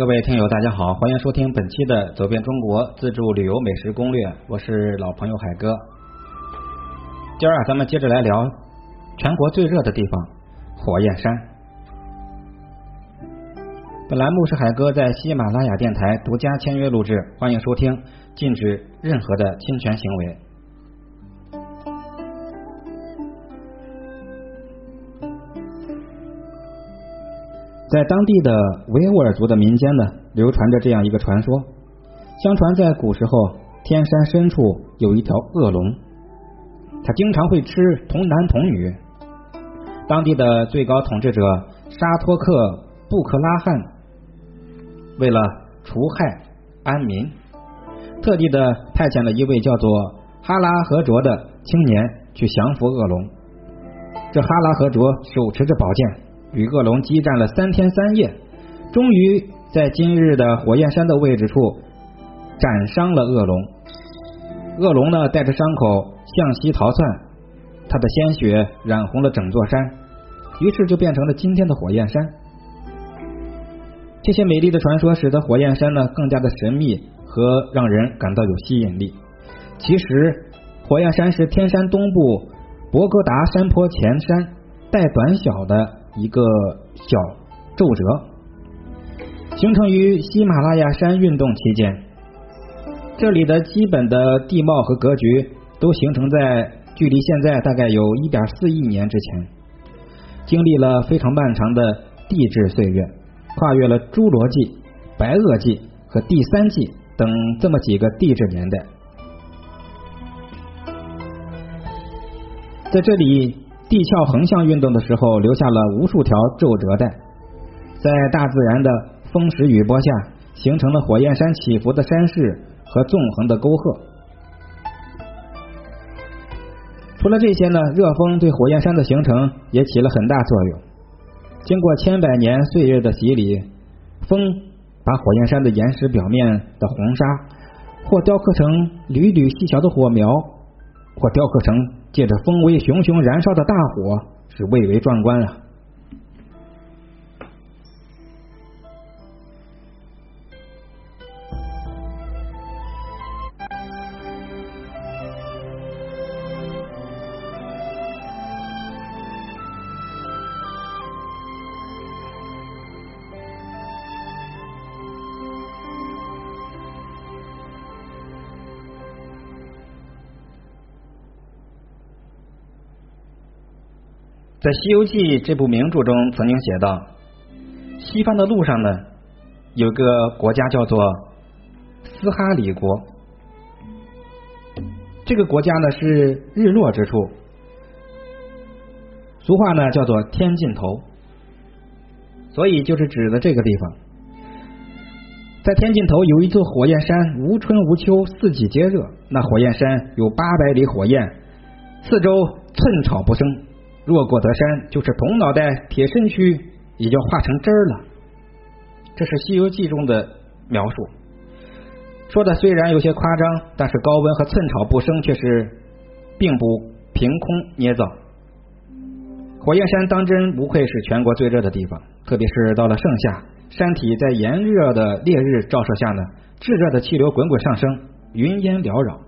各位听友，大家好，欢迎收听本期的《走遍中国自助旅游美食攻略》，我是老朋友海哥。今儿啊，咱们接着来聊全国最热的地方——火焰山。本栏目是海哥在喜马拉雅电台独家签约录制，欢迎收听，禁止任何的侵权行为。在当地的维吾尔族的民间呢，流传着这样一个传说：相传在古时候，天山深处有一条恶龙，它经常会吃童男童女。当地的最高统治者沙托克布克拉汗为了除害安民，特地的派遣了一位叫做哈拉和卓的青年去降服恶龙。这哈拉和卓手持着宝剑。与恶龙激战了三天三夜，终于在今日的火焰山的位置处斩伤了恶龙。恶龙呢，带着伤口向西逃窜，他的鲜血染红了整座山，于是就变成了今天的火焰山。这些美丽的传说使得火焰山呢更加的神秘和让人感到有吸引力。其实，火焰山是天山东部博格达山坡前山带短小的。一个小皱褶，形成于喜马拉雅山运动期间。这里的基本的地貌和格局都形成在距离现在大概有一点四亿年之前，经历了非常漫长的地质岁月，跨越了侏罗纪、白垩纪和第三纪等这么几个地质年代，在这里。地壳横向运动的时候，留下了无数条皱褶带，在大自然的风蚀雨波下，形成了火焰山起伏的山势和纵横的沟壑。除了这些呢，热风对火焰山的形成也起了很大作用。经过千百年岁月的洗礼，风把火焰山的岩石表面的红沙，或雕刻成缕缕细小的火苗，或雕刻成。借着风威熊熊燃烧的大火，是蔚为壮观啊！在《西游记》这部名著中，曾经写到，西方的路上呢，有个国家叫做斯哈里国。这个国家呢是日落之处，俗话呢叫做天尽头，所以就是指的这个地方。在天尽头有一座火焰山，无春无秋，四季皆热。那火焰山有八百里火焰，四周寸草不生。若过得山，就是铜脑袋、铁身躯，也就化成汁儿了。这是《西游记》中的描述，说的虽然有些夸张，但是高温和寸草不生却是并不凭空捏造。火焰山当真不愧是全国最热的地方，特别是到了盛夏，山体在炎热的烈日照射下呢，炙热的气流滚滚上升，云烟缭绕，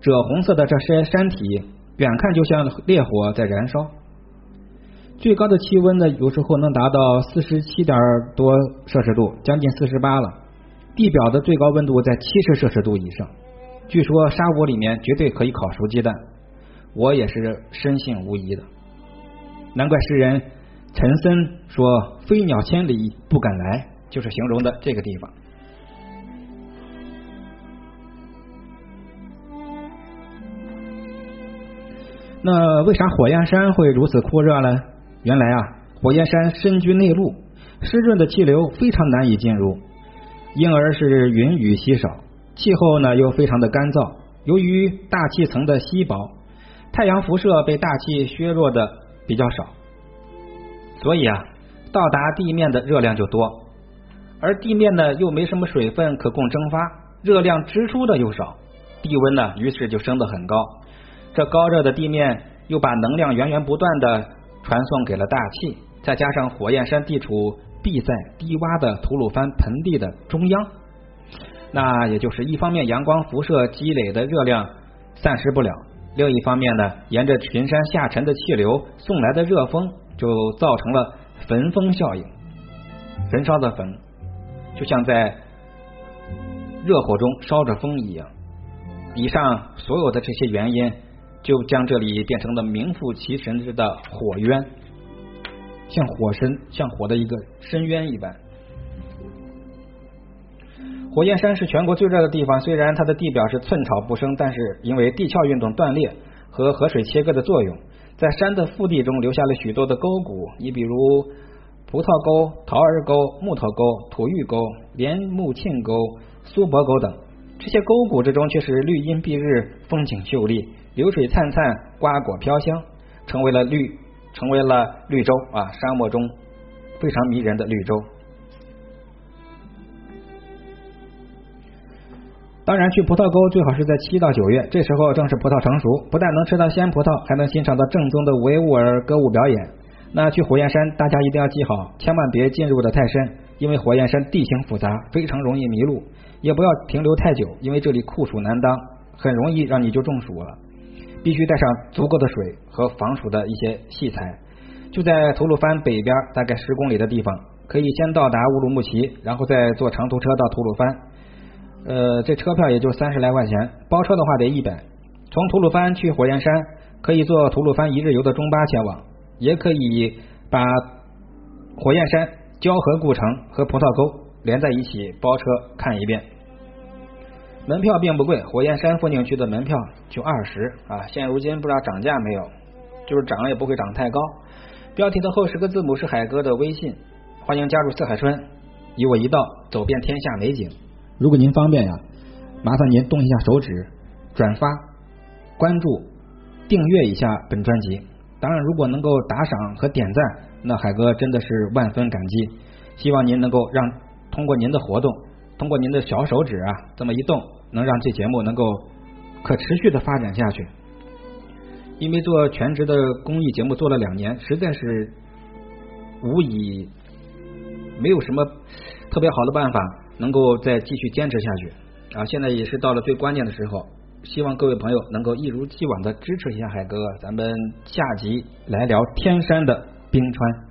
赭红色的这些山体，远看就像烈火在燃烧。最高的气温呢，有时候能达到四十七点多摄氏度，将近四十八了。地表的最高温度在七十摄氏度以上。据说沙窝里面绝对可以烤熟鸡蛋，我也是深信无疑的。难怪诗人陈森说“飞鸟千里不敢来”，就是形容的这个地方。那为啥火焰山会如此酷热呢？原来啊，火焰山深居内陆，湿润的气流非常难以进入，因而是云雨稀少，气候呢又非常的干燥。由于大气层的稀薄，太阳辐射被大气削弱的比较少，所以啊，到达地面的热量就多，而地面呢又没什么水分可供蒸发，热量支出的又少，地温呢于是就升得很高。这高热的地面又把能量源源不断的。传送给了大气，再加上火焰山地处必必在低洼的吐鲁番盆地的中央。那也就是一方面阳光辐射积累的热量散失不了，另一方面呢，沿着群山下沉的气流送来的热风就造成了焚风效应，焚烧的焚，就像在热火中烧着风一样。以上所有的这些原因，就将这里变成了名副其实的火渊，像火深像火的一个深渊一般。火焰山是全国最热的地方，虽然它的地表是寸草不生，但是因为地壳运动断裂和河水切割的作用，在山的腹地中留下了许多的沟谷。你比如葡萄沟、桃儿沟、木头沟、土峪沟、连木沁沟、苏泊沟等，这些沟谷之中却是绿荫蔽日，风景秀丽，流水灿灿，瓜果飘香，成为了绿，成为了绿洲啊，沙漠中非常迷人的绿洲。当然，去葡萄沟最好是在七到九月，这时候正是葡萄成熟，不但能吃到鲜葡萄，还能欣赏到正宗的维吾尔歌舞表演。那去火焰山，大家一定要记好，千万别进入的太深，因为火焰山地形复杂，非常容易迷路；也不要停留太久，因为这里酷暑难当，很容易让你就中暑了。必须带上足够的水和防暑的一些器材。就在吐鲁番北边大概十公里的地方，可以先到达乌鲁木齐，然后再坐长途车到吐鲁番。呃，这车票也就三十来块钱，包车的话得一百。从吐鲁番去火焰山，可以坐吐鲁番一日游的中巴前往，也可以把火焰山、交河故城和葡萄沟连在一起包车看一遍。门票并不贵，火焰山风景区的门票就二十啊，现如今不知道涨价没有，就是涨了也不会涨太高。标题的后十个字母是海哥的微信，欢迎加入四海春，与我一道走遍天下美景。如果您方便呀，麻烦您动一下手指，转发、关注、订阅一下本专辑。当然，如果能够打赏和点赞，那海哥真的是万分感激。希望您能够让通过您的活动，通过您的小手指啊，这么一动，能让这节目能够可持续的发展下去。因为做全职的公益节目做了两年，实在是无以没有什么特别好的办法。能够再继续坚持下去啊！现在也是到了最关键的时候，希望各位朋友能够一如既往的支持一下海哥，咱们下集来聊天山的冰川。